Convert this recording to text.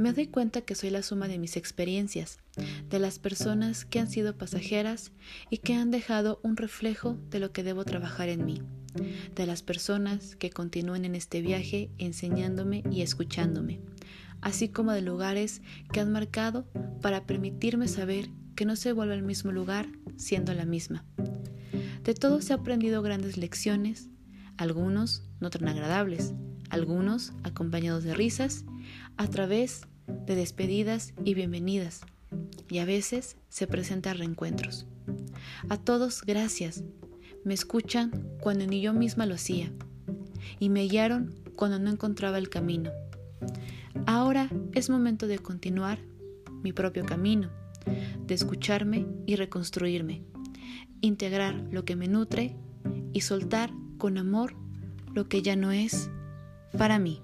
Me doy cuenta que soy la suma de mis experiencias, de las personas que han sido pasajeras y que han dejado un reflejo de lo que debo trabajar en mí, de las personas que continúen en este viaje enseñándome y escuchándome, así como de lugares que han marcado para permitirme saber que no se vuelve al mismo lugar siendo la misma. De todos he aprendido grandes lecciones, algunos no tan agradables, algunos acompañados de risas, a través de despedidas y bienvenidas, y a veces se presentan reencuentros. A todos gracias, me escuchan cuando ni yo misma lo hacía, y me guiaron cuando no encontraba el camino. Ahora es momento de continuar mi propio camino, de escucharme y reconstruirme, integrar lo que me nutre y soltar con amor lo que ya no es para mí.